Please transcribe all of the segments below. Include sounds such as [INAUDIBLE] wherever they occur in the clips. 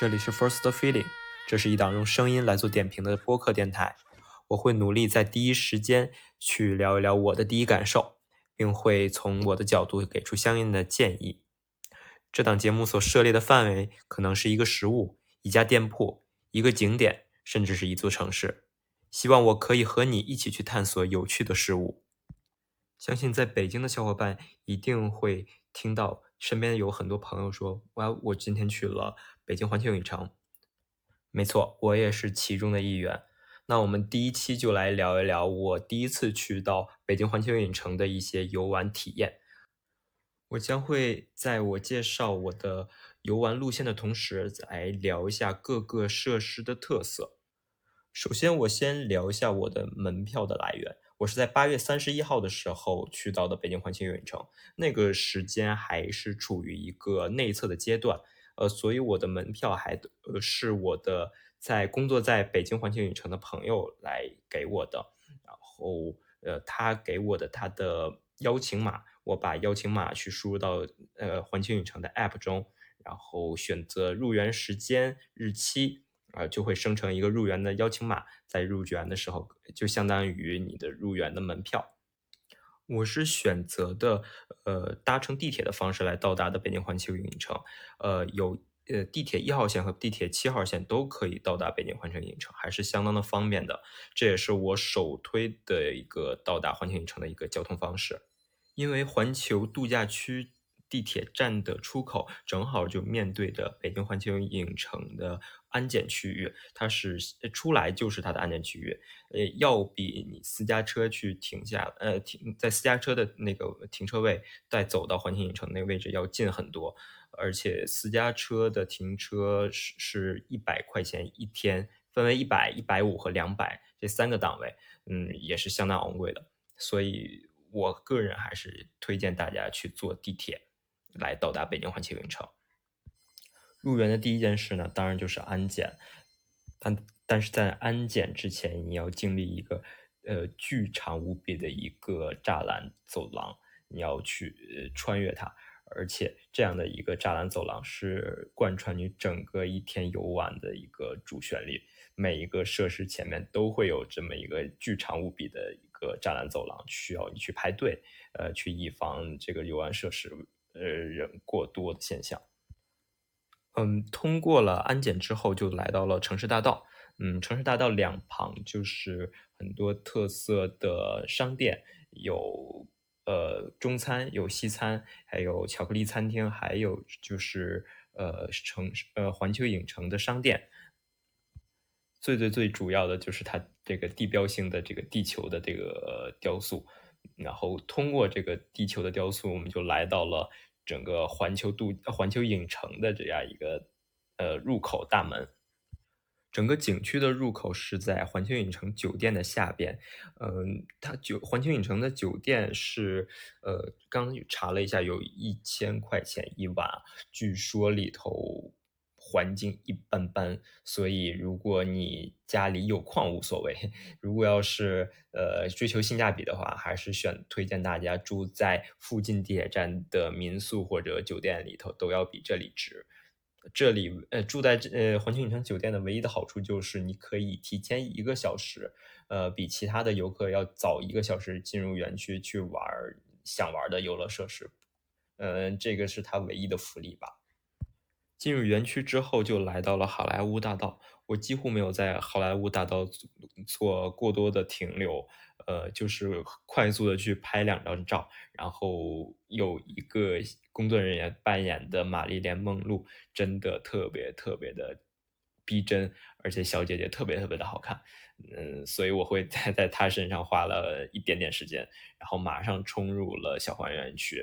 这里是 First Feeling，这是一档用声音来做点评的播客电台。我会努力在第一时间去聊一聊我的第一感受，并会从我的角度给出相应的建议。这档节目所涉猎的范围可能是一个食物、一家店铺、一个景点，甚至是一座城市。希望我可以和你一起去探索有趣的事物。相信在北京的小伙伴一定会听到。身边有很多朋友说：“哇，我今天去了北京环球影城。”没错，我也是其中的一员。那我们第一期就来聊一聊我第一次去到北京环球影城的一些游玩体验。我将会在我介绍我的游玩路线的同时，来聊一下各个设施的特色。首先，我先聊一下我的门票的来源。我是在八月三十一号的时候去到的北京环球影城，那个时间还是处于一个内测的阶段，呃，所以我的门票还呃是我的在工作在北京环球影城的朋友来给我的，然后呃他给我的他的邀请码，我把邀请码去输入到呃环球影城的 App 中，然后选择入园时间日期。啊，就会生成一个入园的邀请码，在入园的时候就相当于你的入园的门票。我是选择的呃搭乘地铁的方式来到达的北京环球影城，呃有呃地铁一号线和地铁七号线都可以到达北京环球影城，还是相当的方便的。这也是我首推的一个到达环球影城的一个交通方式，因为环球度假区。地铁站的出口正好就面对着北京环球影城的安检区域，它是出来就是它的安检区域，呃，要比你私家车去停下，呃，停在私家车的那个停车位再走到环球影城那个位置要近很多，而且私家车的停车是是一百块钱一天，分为一百、一百五和两百这三个档位，嗯，也是相当昂贵的，所以我个人还是推荐大家去坐地铁。来到达北京环球影城，入园的第一件事呢，当然就是安检。但但是在安检之前，你要经历一个呃巨长无比的一个栅栏走廊，你要去穿越它。而且这样的一个栅栏走廊是贯穿你整个一天游玩的一个主旋律。每一个设施前面都会有这么一个巨长无比的一个栅栏走廊，需要你去排队，呃，去以防这个游玩设施。呃，人过多的现象。嗯，通过了安检之后，就来到了城市大道。嗯，城市大道两旁就是很多特色的商店，有呃中餐，有西餐，还有巧克力餐厅，还有就是呃城呃环球影城的商店。最最最主要的就是它这个地标性的这个地球的这个雕塑。然后通过这个地球的雕塑，我们就来到了整个环球度环球影城的这样一个呃入口大门。整个景区的入口是在环球影城酒店的下边。嗯，它酒环球影城的酒店是呃刚查了一下，有一千块钱一晚，据说里头。环境一般般，所以如果你家里有矿无所谓。[LAUGHS] 如果要是呃追求性价比的话，还是选推荐大家住在附近地铁站的民宿或者酒店里头，都要比这里值。这里呃住在呃环球影城酒店的唯一的好处就是你可以提前一个小时，呃比其他的游客要早一个小时进入园区去玩想玩的游乐设施。嗯，这个是它唯一的福利吧。进入园区之后，就来到了好莱坞大道。我几乎没有在好莱坞大道做过多的停留，呃，就是快速的去拍两张照。然后有一个工作人员扮演的玛丽莲梦露，真的特别特别的逼真，而且小姐姐特别特别的好看。嗯，所以我会 [LAUGHS] 在在她身上花了一点点时间，然后马上冲入了小黄园区。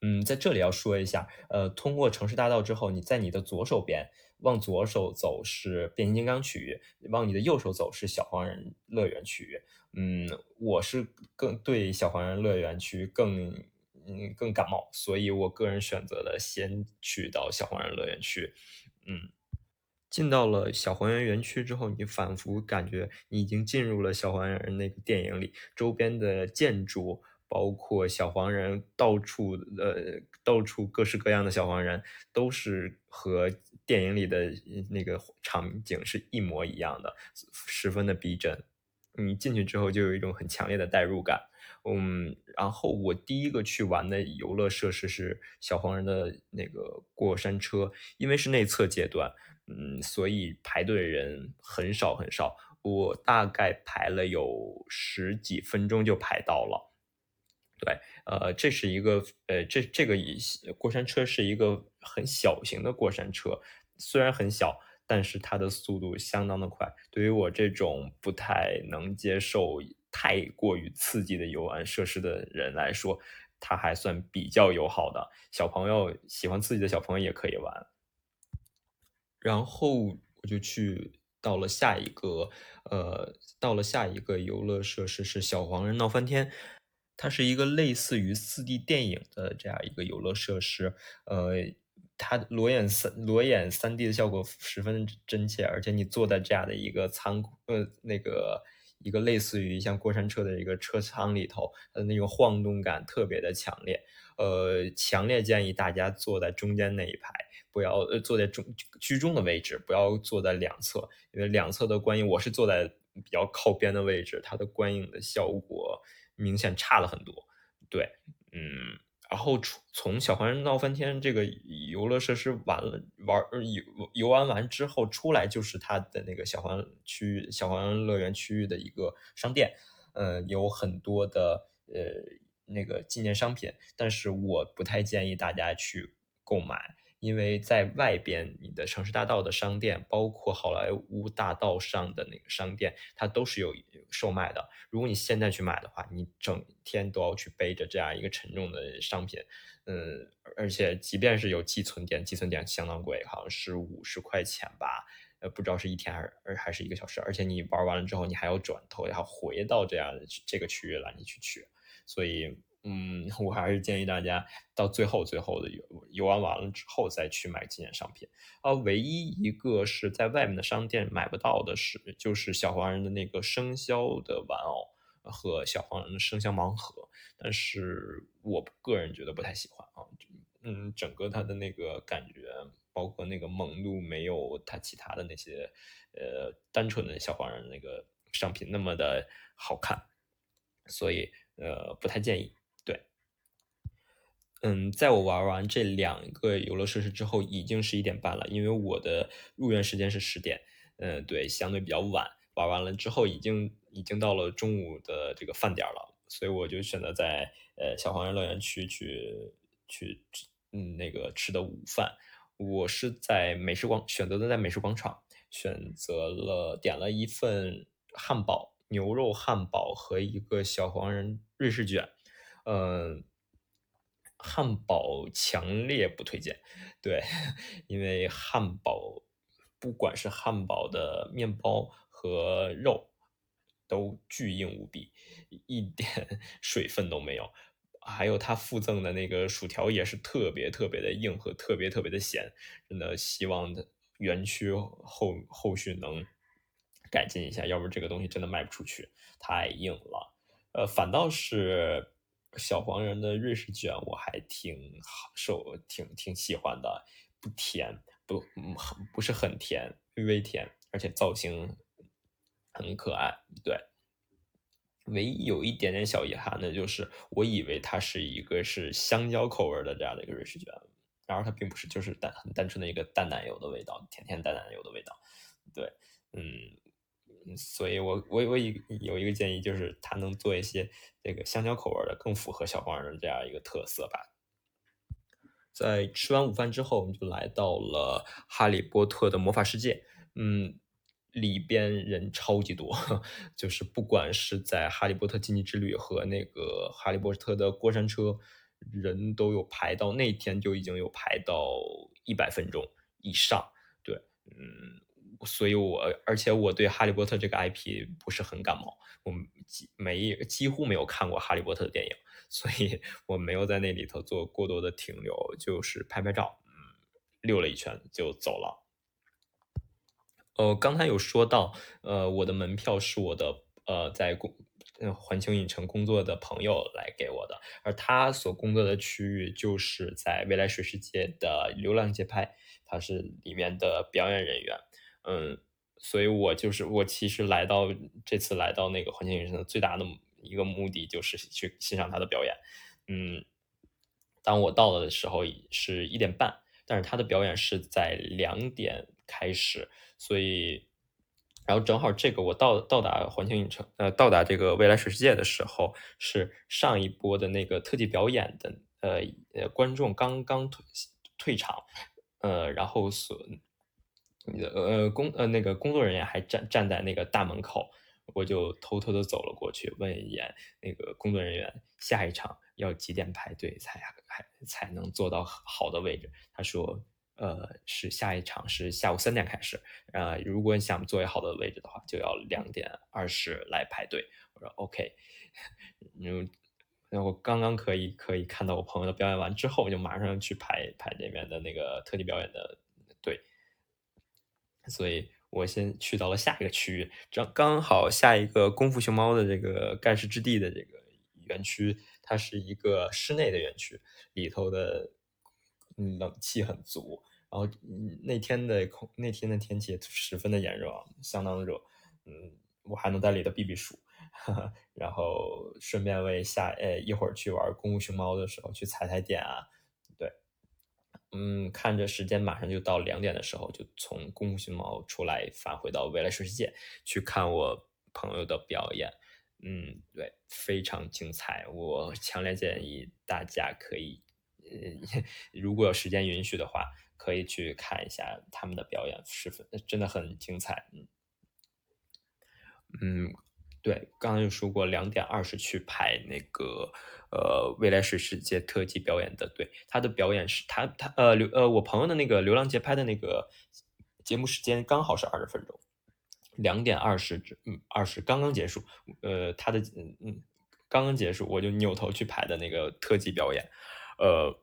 嗯，在这里要说一下，呃，通过城市大道之后，你在你的左手边往左手走是变形金刚区域，往你的右手走是小黄人乐园区域。嗯，我是更对小黄人乐园区更嗯更感冒，所以我个人选择了先去到小黄人乐园区。嗯，进到了小黄人园区之后，你仿佛感觉你已经进入了小黄人那个电影里，周边的建筑。包括小黄人，到处呃，到处各式各样的小黄人，都是和电影里的那个场景是一模一样的，十分的逼真。你进去之后就有一种很强烈的代入感。嗯，然后我第一个去玩的游乐设施是小黄人的那个过山车，因为是内测阶段，嗯，所以排队人很少很少，我大概排了有十几分钟就排到了。对，呃，这是一个，呃，这这个过山车是一个很小型的过山车，虽然很小。但是它的速度相当的快，对于我这种不太能接受太过于刺激的游玩设施的人来说，它还算比较友好的。小朋友喜欢刺激的小朋友也可以玩。然后我就去到了下一个，呃，到了下一个游乐设施是小黄人闹翻天，它是一个类似于四 D 电影的这样一个游乐设施，呃。它裸眼三裸眼三 D 的效果十分真切，而且你坐在这样的一个仓库，呃，那个一个类似于像过山车的一个车舱里头，它的那种晃动感特别的强烈。呃，强烈建议大家坐在中间那一排，不要呃坐在中居中的位置，不要坐在两侧，因为两侧的观影，我是坐在比较靠边的位置，它的观影的效果明显差了很多。对，嗯。然后出从小黄人闹翻天这个游乐设施玩了玩游游玩完之后出来就是它的那个小黄区小黄乐园区域的一个商店，呃，有很多的呃那个纪念商品，但是我不太建议大家去购买。因为在外边，你的城市大道的商店，包括好莱坞大道上的那个商店，它都是有售卖的。如果你现在去买的话，你整天都要去背着这样一个沉重的商品，嗯，而且即便是有寄存点，寄存点相当贵，好像是五十块钱吧，呃，不知道是一天还是还是一个小时。而且你玩完了之后，你还要转头要回到这样的这个区域来你去取，所以。嗯，我还是建议大家到最后最后的游游玩完了之后再去买纪念商品。啊，唯一一个是在外面的商店买不到的是，就是小黄人的那个生肖的玩偶和小黄人的生肖盲盒，但是我个人觉得不太喜欢啊。嗯，整个它的那个感觉，包括那个萌度，没有它其他的那些呃单纯的小黄人那个商品那么的好看，所以呃不太建议。嗯，在我玩完这两个游乐设施之后，已经十一点半了，因为我的入园时间是十点，嗯，对，相对比较晚。玩完了之后，已经已经到了中午的这个饭点了，所以我就选择在呃小黄人乐园区去去嗯那个吃的午饭。我是在美食广选择的在美食广场，选择了点了一份汉堡，牛肉汉堡和一个小黄人瑞士卷，嗯。汉堡强烈不推荐，对，[LAUGHS] 因为汉堡不管是汉堡的面包和肉都巨硬无比，一点 [LAUGHS] 水分都没有，还有它附赠的那个薯条也是特别特别的硬和特别特别的咸，真的希望的园区后后续能改进一下，要不然这个东西真的卖不出去，太硬了。呃，反倒是。小黄人的瑞士卷我还挺受，挺挺喜欢的，不甜，不很不是很甜，微微甜，而且造型很可爱。对，唯一有一点点小遗憾的就是，我以为它是一个是香蕉口味的这样的一个瑞士卷，然而它并不是，就是单很单纯的一个淡奶油的味道，甜甜淡奶油的味道。对，嗯。所以，我我我一有一个建议，就是他能做一些这个香蕉口味的，更符合小黄人这样一个特色吧。在吃完午饭之后，我们就来到了哈利波特的魔法世界。嗯，里边人超级多，[LAUGHS] 就是不管是在哈利波特禁忌之旅和那个哈利波特的过山车，人都有排到那天就已经有排到一百分钟以上。对，嗯。所以，我而且我对哈利波特这个 IP 不是很感冒，我几没几乎没有看过哈利波特的电影，[LAUGHS] 所以我没有在那里头做过多的停留，就是拍拍照，嗯，溜了一圈就走了。呃，刚才有说到，呃，我的门票是我的，呃，在公环球影城工作的朋友来给我的，而他所工作的区域就是在未来水世界的流浪街拍，他是里面的表演人员，嗯，所以我就是我其实来到这次来到那个环球影城的最大的一个目的就是去欣赏他的表演，嗯，当我到了的时候是一点半，但是他的表演是在两点开始，所以。然后正好这个我到到达环球影城，呃，到达这个未来水世界的时候，是上一波的那个特技表演的，呃呃，观众刚刚退退场，呃，然后所，你的呃工呃那个工作人员还站站在那个大门口，我就偷偷的走了过去，问一眼那个工作人员，下一场要几点排队才还才能坐到好的位置？他说。呃，是下一场是下午三点开始，呃，如果你想座位好的位置的话，就要两点二十来排队。我说 OK，嗯，[LAUGHS] 那我刚刚可以可以看到我朋友的表演完之后，我就马上去排排那边的那个特技表演的，所以我先去到了下一个区域，正刚好下一个功夫熊猫的这个盖世之地的这个园区，它是一个室内的园区，里头的冷气很足。然后那天的空那天的天气十分的炎热，相当热，嗯，我还能在里头避避暑，[LAUGHS] 然后顺便为下呃一会儿去玩功夫熊猫的时候去踩踩点啊，嗯，看着时间马上就到两点的时候，就从功夫熊猫出来返回到未来水世界去看我朋友的表演，嗯，对，非常精彩，我强烈建议大家可以，呃，[LAUGHS] 如果有时间允许的话。可以去看一下他们的表演，十分真的很精彩。嗯，嗯，对，刚刚又说过两点二十去排那个呃未来水世界特技表演的，对，他的表演是他他呃流呃我朋友的那个流浪节拍的那个节目时间刚好是二十分钟，两点二十嗯二十刚刚结束，呃他的嗯嗯刚刚结束我就扭头去排的那个特技表演，呃。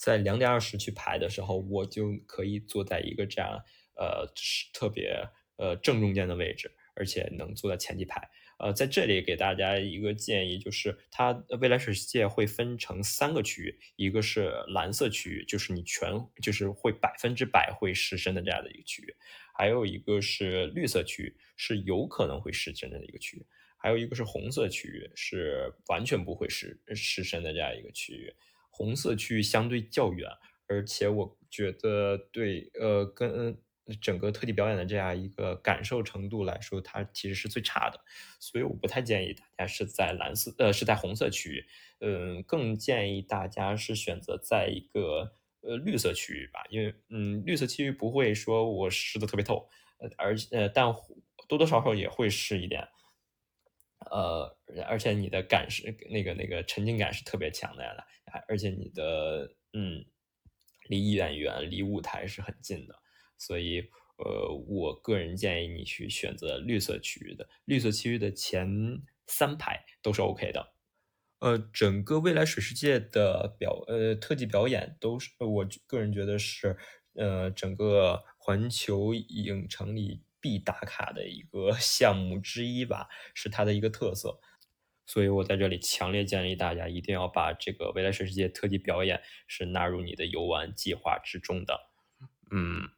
在两点二十去排的时候，我就可以坐在一个这样呃特别呃正中间的位置，而且能坐在前几排。呃，在这里给大家一个建议，就是它未来水世界会分成三个区域，一个是蓝色区域，就是你全就是会百分之百会失身的这样的一个区域；还有一个是绿色区域，是有可能会失身的一个区域；还有一个是红色区域，是完全不会失失身的这样一个区域。红色区域相对较远，而且我觉得对，呃，跟整个特技表演的这样一个感受程度来说，它其实是最差的，所以我不太建议大家是在蓝色，呃，是在红色区域，嗯，更建议大家是选择在一个呃绿色区域吧，因为嗯，绿色区域不会说我湿的特别透，呃，而呃，但多多少少也会湿一点。呃，而且你的感是那个那个沉浸感是特别强的呀，而且你的嗯，离演员离舞台是很近的，所以呃，我个人建议你去选择绿色区域的，绿色区域的前三排都是 OK 的。呃，整个未来水世界的表呃特技表演都是我个人觉得是呃整个环球影城里。必打卡的一个 [LAUGHS] 项目之一吧，是它的一个特色，所以我在这里强烈建议大家一定要把这个未来水世界特技表演是纳入你的游玩计划之中的。嗯，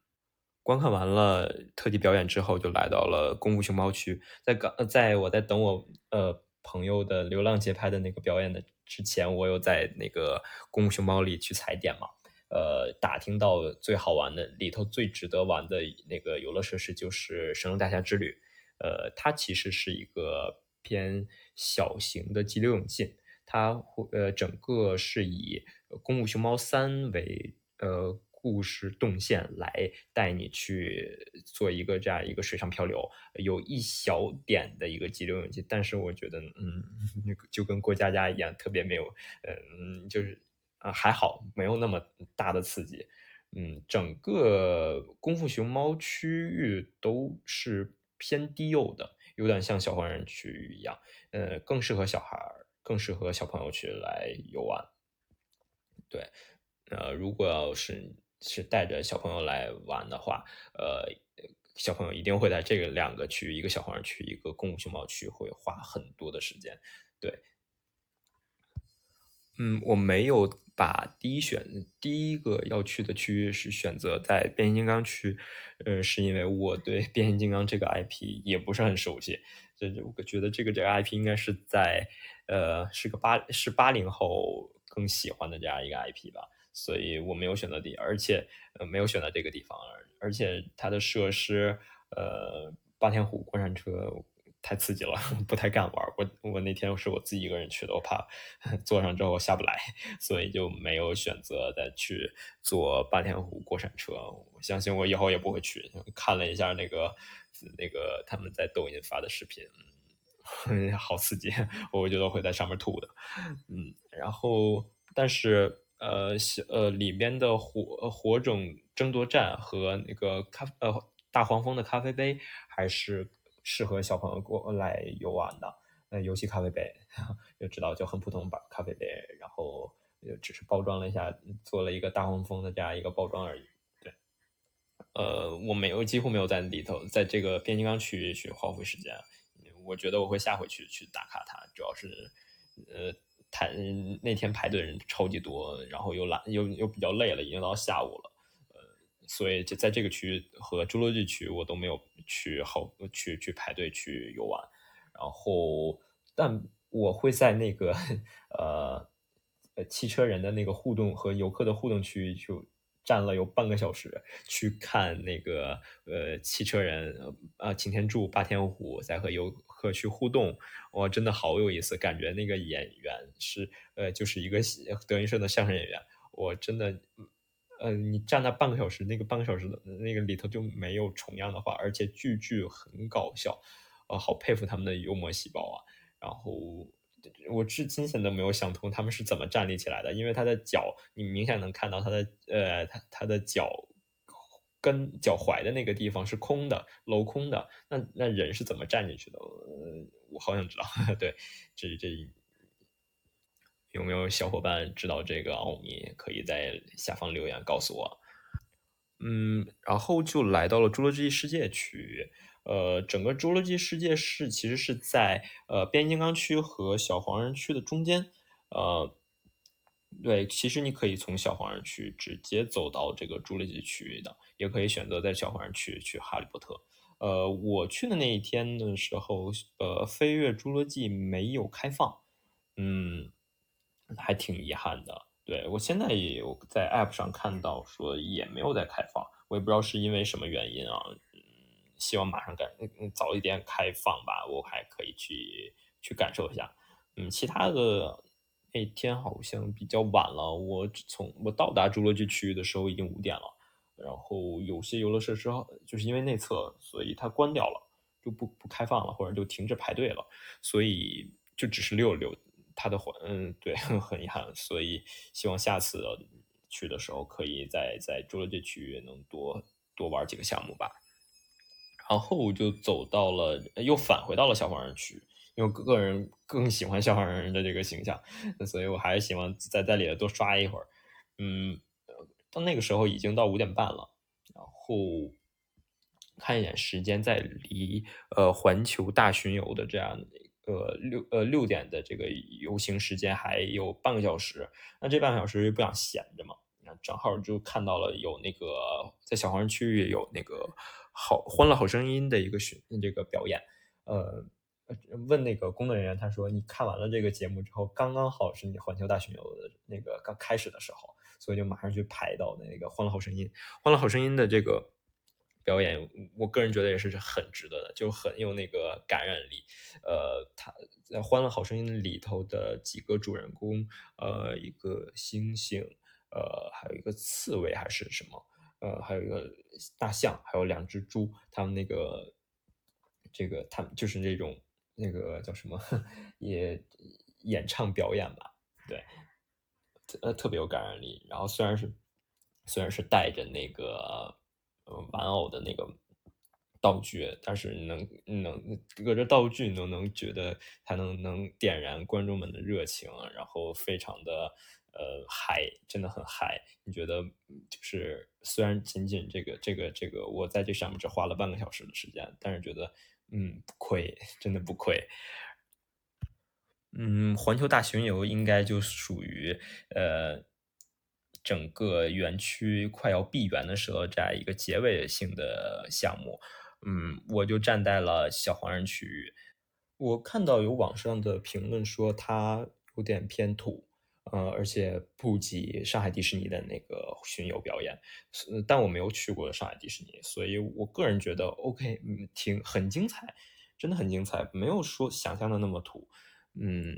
观看完了特技表演之后，就来到了功夫熊猫区，在刚在我在等我呃朋友的流浪节拍的那个表演的之前，我有在那个功夫熊猫里去踩点嘛。呃，打听到最好玩的里头最值得玩的那个游乐设施就是神龙大侠之旅，呃，它其实是一个偏小型的激流勇进，它会呃整个是以《功夫熊猫三》为呃故事动线来带你去做一个这样一个水上漂流，有一小点的一个激流勇进，但是我觉得嗯，就跟过家家一样，特别没有，嗯，就是。啊，还好没有那么大的刺激，嗯，整个功夫熊猫区域都是偏低幼的，有点像小黄人区域一样，呃，更适合小孩儿，更适合小朋友去来游玩。对，呃，如果要是是带着小朋友来玩的话，呃，小朋友一定会在这个两个区，一个小黄人区，一个公务熊猫区，会花很多的时间。对，嗯，我没有把第一选第一个要去的区域是选择在变形金刚区，呃，是因为我对 [LAUGHS] 变形金刚这个 IP 也不是很熟悉，所以我觉得这个这个 IP 应该是在呃是个八是八零后更喜欢的这样一个 IP 吧。所以我没有选择地，而且呃没有选择这个地方，而且它的设施，呃，霸天虎过山车太刺激了，[LAUGHS] 不太敢玩。我我那天是我自己一个人去的，我怕 [LAUGHS] 坐上之后下不来，[LAUGHS] 所以就没有选择再去坐霸天虎过山车。我相信我以后也不会去。看了一下那个那个他们在抖音发的视频，好刺激，我觉得会在上面吐的。嗯，然后但是。呃，小呃里边的火火种争夺战和那个咖呃大黄蜂的咖啡杯还是适合小朋友过来游玩的。呃，游戏咖啡杯 [LAUGHS] 就知道就很普通吧，咖啡杯，然后就只是包装了一下，做了一个大黄蜂的这样一个包装而已。对，呃，我没有几乎没有在里头，在这个变形金刚区域去花费时间。我觉得我会下回去去打卡它，主要是呃。排那天排队人超级多，然后又懒又又比较累了，已经到下午了，呃，所以就在这个区和侏罗纪区我都没有去好去去排队去游玩，然后但我会在那个呃呃汽车人的那个互动和游客的互动区就站了有半个小时，去看那个呃汽车人呃擎天柱霸天虎在和游。可去互动，哇，真的好有意思，感觉那个演员是呃，就是一个德云社的相声演员，我真的，呃，你站那半个小时，那个半个小时的那个里头就没有重样的话，而且句句很搞笑，呃，好佩服他们的幽默细胞啊。然后我至今现在都没有想通他们是怎么站立起来的，因为他的脚，你明显能看到他的呃，他他的脚。跟脚踝的那个地方是空的，镂空的。那那人是怎么站进去的？我好想知道。[LAUGHS] 对，这这有没有小伙伴知道这个奥秘？可以在下方留言告诉我。嗯，然后就来到了侏罗纪世界区。呃，整个侏罗纪世界是其实是在呃变形金刚区和小黄人区的中间。呃。对，其实你可以从小黄人区直接走到这个侏罗纪区域的，也可以选择在小黄人区去哈利波特。呃，我去的那一天的时候，呃，飞跃侏罗纪没有开放，嗯，还挺遗憾的。对我现在也有在 App 上看到说也没有在开放，我也不知道是因为什么原因啊。嗯，希望马上赶早一点开放吧，我还可以去去感受一下。嗯，其他的。那天好像比较晚了，我从我到达侏罗纪区域的时候已经五点了，然后有些游乐设施就是因为内测，所以它关掉了，就不不开放了，或者就停止排队了，所以就只是溜了溜。它的环，嗯，对，[LAUGHS] 很遗憾，所以希望下次去的时候可以在在侏罗纪区域能多多玩几个项目吧。然后我就走到了，又返回到了小黄人区。因为个人更喜欢小黄人的这个形象，所以我还是希望在在里头多刷一会儿。嗯，到那个时候已经到五点半了，然后看一眼时间，在离呃环球大巡游的这样的一个六呃六点的这个游行时间还有半个小时。那这半个小时不想闲着嘛？那正好就看到了有那个在小黄人区域有那个好欢乐好声音的一个巡这个表演，呃。问那个工作人员，他说：“你看完了这个节目之后，刚刚好是你环球大巡游的那个刚开始的时候，所以就马上去排到那个《欢乐好声音》。《欢乐好声音》的这个表演，我个人觉得也是很值得的，就很有那个感染力。呃，他在《欢乐好声音》里头的几个主人公，呃，一个猩猩，呃，还有一个刺猬还是什么，呃，还有一个大象，还有两只猪，他们那个这个他们就是那种。”那个叫什么，也演唱表演吧，对，呃，特别有感染力。然后虽然是虽然是带着那个呃玩偶的那个道具，但是能能隔着道具都能觉得它能能点燃观众们的热情，然后非常的呃嗨，真的很嗨。你觉得就是虽然仅仅这个这个这个我在这上面只花了半个小时的时间，但是觉得嗯不亏，真的不亏。嗯，环球大巡游应该就属于呃整个园区快要闭园的时候这样一个结尾性的项目。嗯，我就站在了小黄人区域。我看到有网上的评论说它有点偏土，呃，而且不及上海迪士尼的那个巡游表演。但我没有去过上海迪士尼，所以我个人觉得 OK，嗯，挺很精彩，真的很精彩，没有说想象的那么土。嗯，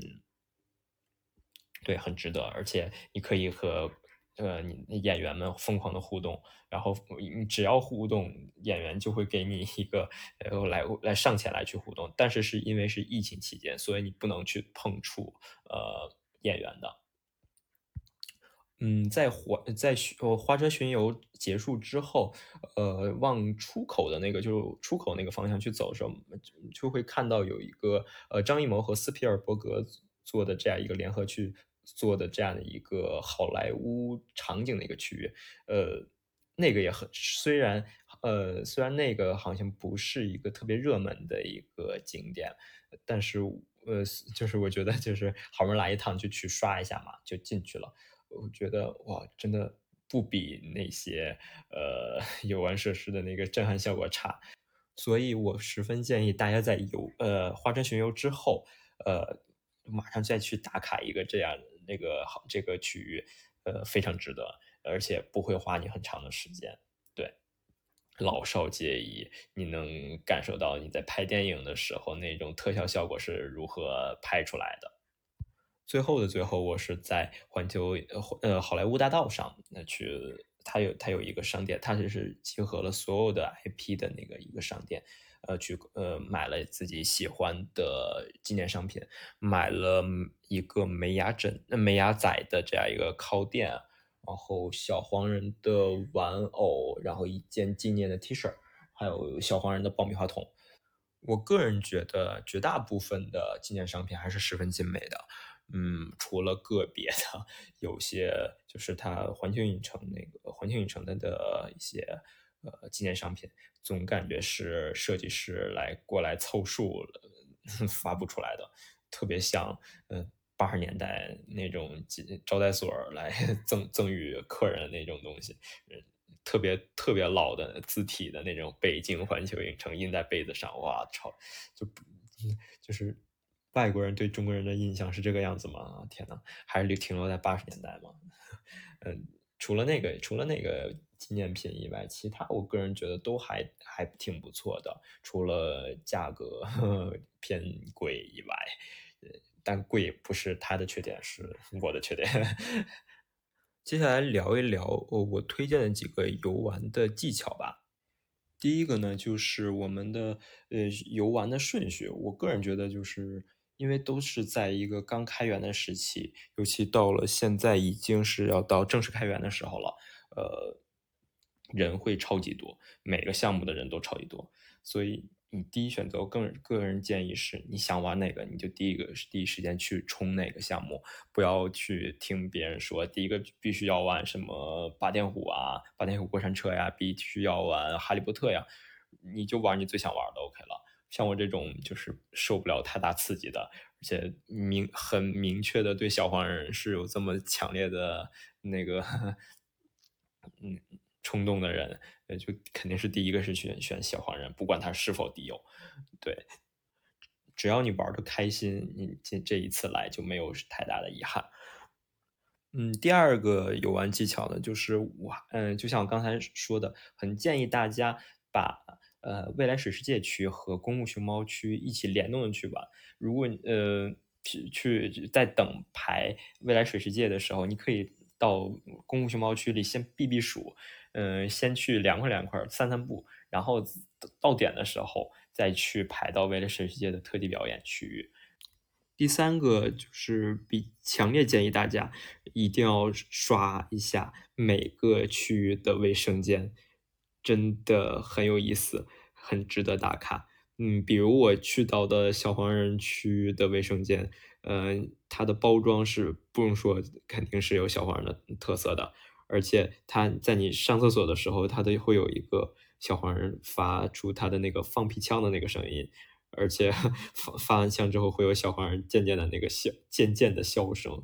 对，很值得，而且你可以和呃你演员们疯狂的互动，然后你只要互动，演员就会给你一个呃来来上前来去互动，但是是因为是疫情期间，所以你不能去碰触呃演员的。嗯，在火在呃花车巡游结束之后，呃，往出口的那个就出口那个方向去走的时候，就会看到有一个呃张艺谋和斯皮尔伯格做的这样一个联合去做的这样的一个好莱坞场景的一个区域，呃，那个也很虽然呃虽然那个好像不是一个特别热门的一个景点，但是呃就是我觉得就是好不容易来一趟就去刷一下嘛，就进去了。我觉得哇，真的不比那些呃 [LAUGHS] 游玩设施的那个震撼效果差，所以我十分建议大家在游呃花车巡游之后，呃马上再去打卡一个这样那个好这个区域，呃非常值得，而且不会花你很长的时间，对，老少皆宜，你能感受到你在拍电影的时候那种特效效果是如何拍出来的。最后的最后，我是在环球呃好莱坞大道上那去，它有它有一个商店，它就是集合了所有的 IP 的那个一个商店，呃去呃买了自己喜欢的纪念商品，买了一个梅亚枕梅亚仔的这样一个靠垫，然后小黄人的玩偶，然后一件纪念的 T 恤，还有小黄人的爆米花筒。我个人觉得绝大部分的纪念商品还是十分精美的。嗯，除了个别的，有些就是它环球影城那个环球影城的的一些呃纪念商品，总感觉是设计师来过来凑数 [LAUGHS] 发布出来的，特别像呃八十年代那种招待所来 [LAUGHS] 赠赠予客人那种东西，嗯特别特别老的字体的那种北京环球影城印在被子上，哇超，就就是。外国人对中国人的印象是这个样子吗？天呐，还是留停留在八十年代吗？嗯，除了那个，除了那个纪念品以外，其他我个人觉得都还还挺不错的。除了价格偏贵以外，但贵不是它的缺点，是我的缺点。[LAUGHS] 接下来聊一聊我我推荐的几个游玩的技巧吧。第一个呢，就是我们的呃游玩的顺序。我个人觉得就是。因为都是在一个刚开园的时期，尤其到了现在已经是要到正式开园的时候了，呃，人会超级多，每个项目的人都超级多，所以你第一选择，更个人建议是，你想玩哪个，你就第一个第一时间去冲哪个项目，不要去听别人说第一个必须要玩什么霸天虎啊，霸天虎过山车呀，必须要玩哈利波特呀，你就玩你最想玩的 OK 了。像我这种就是受不了太大刺激的，而且明很明确的对小黄人是有这么强烈的那个嗯冲动的人，就肯定是第一个是选选小黄人，不管他是否敌友，对，只要你玩的开心，你这这一次来就没有太大的遗憾。嗯，第二个游玩技巧呢，就是我嗯，就像我刚才说的，很建议大家把。呃，未来水世界区和公务熊猫区一起联动的去玩。如果呃去去在等排未来水世界的时候，你可以到公务熊猫区里先避避暑，嗯，先去凉快凉快，散散步，然后到点的时候再去排到未来水世界的特地表演区域。第三个就是比强烈建议大家一定要刷一下每个区域的卫生间。真的很有意思，很值得打卡。嗯，比如我去到的小黄人区的卫生间，呃，它的包装是不用说，肯定是有小黄人的特色的，而且它在你上厕所的时候，它都会有一个小黄人发出它的那个放屁腔的那个声音，而且 [LAUGHS] 发发完枪之后会有小黄人渐渐的那个笑渐渐的笑声，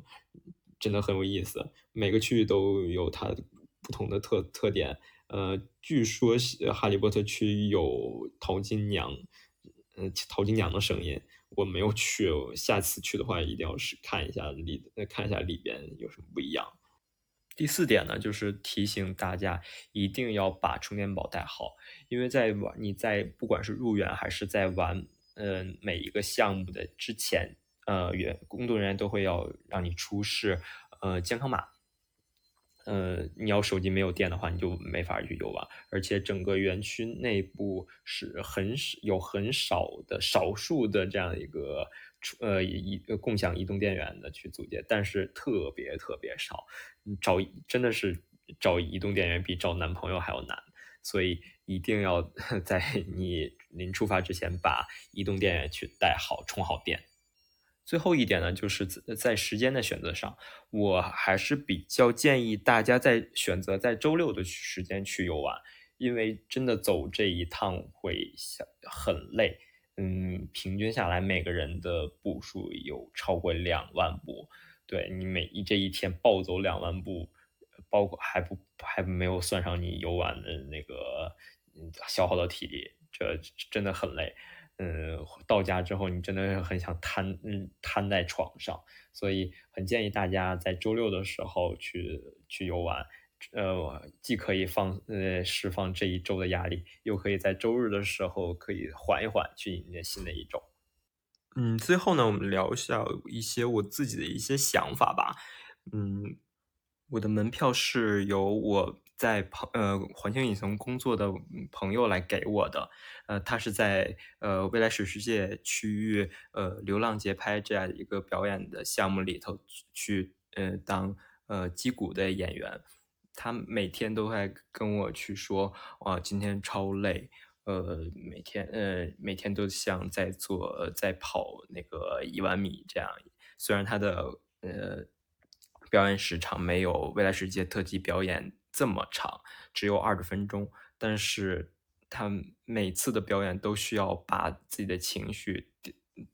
真的很有意思。每个区域都有它不同的特特点。呃，据说哈利波特区有淘金娘，呃，淘金娘的声音。我没有去，下次去的话一定要是看一下里，看一下里边有什么不一样。第四点呢，就是提醒大家一定要把充电宝带好，因为在玩你在不管是入园还是在玩，嗯，每一个项目的之前，呃，员工作人员都会要让你出示呃健康码。呃，你要手机没有电的话，你就没法去游玩。而且整个园区内部是很少有很少的少数的这样一个呃移共享移动电源的去组建，但是特别特别少，找真的是找移动电源比找男朋友还要难。所以一定要 [LAUGHS] 在你临出发之前把移动电源去带好，充好电。最后一点呢，就是在时间的选择上，我还是比较建议大家在选择在周六的时间去游玩，因为真的走这一趟会很累，嗯，平均下来每个人的步数有超过两万步，对你每一这一天暴走两万步，包括还不还没有算上你游玩的那个消耗的体力，这真的很累。嗯，到家之后你真的很想瘫，嗯，瘫在床上，所以很建议大家在周六的时候去去游玩，呃，既可以放，呃，释放这一周的压力，又可以在周日的时候可以缓一缓，去迎接新的一周。嗯，最后呢，我们聊一下一些我自己的一些想法吧。嗯，我的门票是由我。在朋呃环球影城工作的朋友来给我的，呃，他是在呃未来水世界区域呃流浪节拍这样一个表演的项目里头去呃当呃击鼓的演员，他每天都会跟我去说，哇，今天超累，呃，每天呃每天都像在做在跑那个一万米这样，虽然他的呃表演时长没有未来世界特技表演。这么长，只有二十分钟，但是他每次的表演都需要把自己的情绪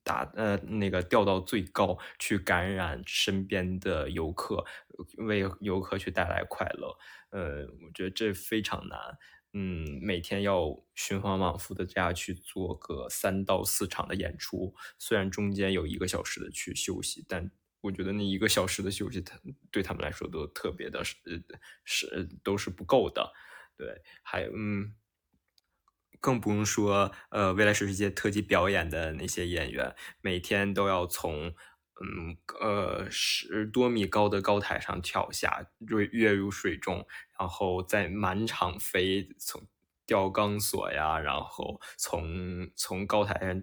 打呃那个调到最高，去感染身边的游客，为游客去带来快乐。呃，我觉得这非常难。嗯，每天要循环往复的这样去做个三到四场的演出，虽然中间有一个小时的去休息，但。我觉得那一个小时的休息，他对他们来说都特别的是是都是不够的，对，还嗯，更不用说呃未来水世界特技表演的那些演员，每天都要从嗯呃十多米高的高台上跳下，跃跃入水中，然后在满场飞，从吊钢索呀，然后从从高台上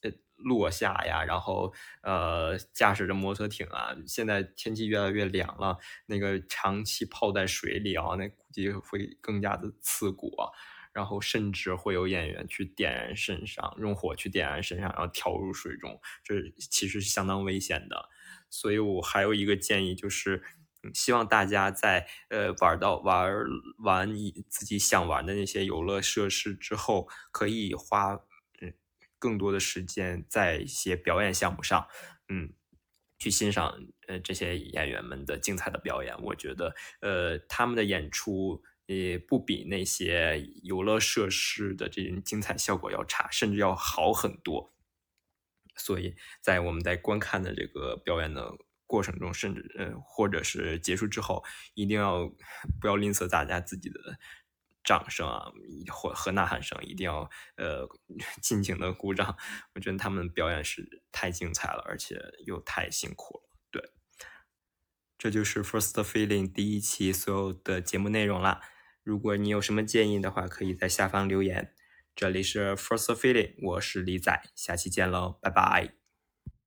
呃。落下呀，然后呃，驾驶着摩托艇啊。现在天气越来越凉了，那个长期泡在水里啊，那估计会更加的刺骨。然后甚至会有演员去点燃身上，用火去点燃身上，然后跳入水中，这其实是相当危险的。所以我还有一个建议，就是希望大家在呃玩到玩完你自己想玩的那些游乐设施之后，可以花。更多的时间在一些表演项目上，嗯，去欣赏呃这些演员们的精彩的表演。我觉得，呃，他们的演出也不比那些游乐设施的这种精彩效果要差，甚至要好很多。所以在我们在观看的这个表演的过程中，甚至呃或者是结束之后，一定要 [LAUGHS] 不要吝啬大家自己的。掌声啊，或和呐喊声，一定要呃 [LAUGHS] 尽情的鼓掌。我觉得他们表演是太精彩了，而且又太辛苦了。对，这就是 First Feeling 第一期所有的节目内容啦。如果你有什么建议的话，可以在下方留言。这里是 First Feeling，我是李仔，下期见喽，拜拜。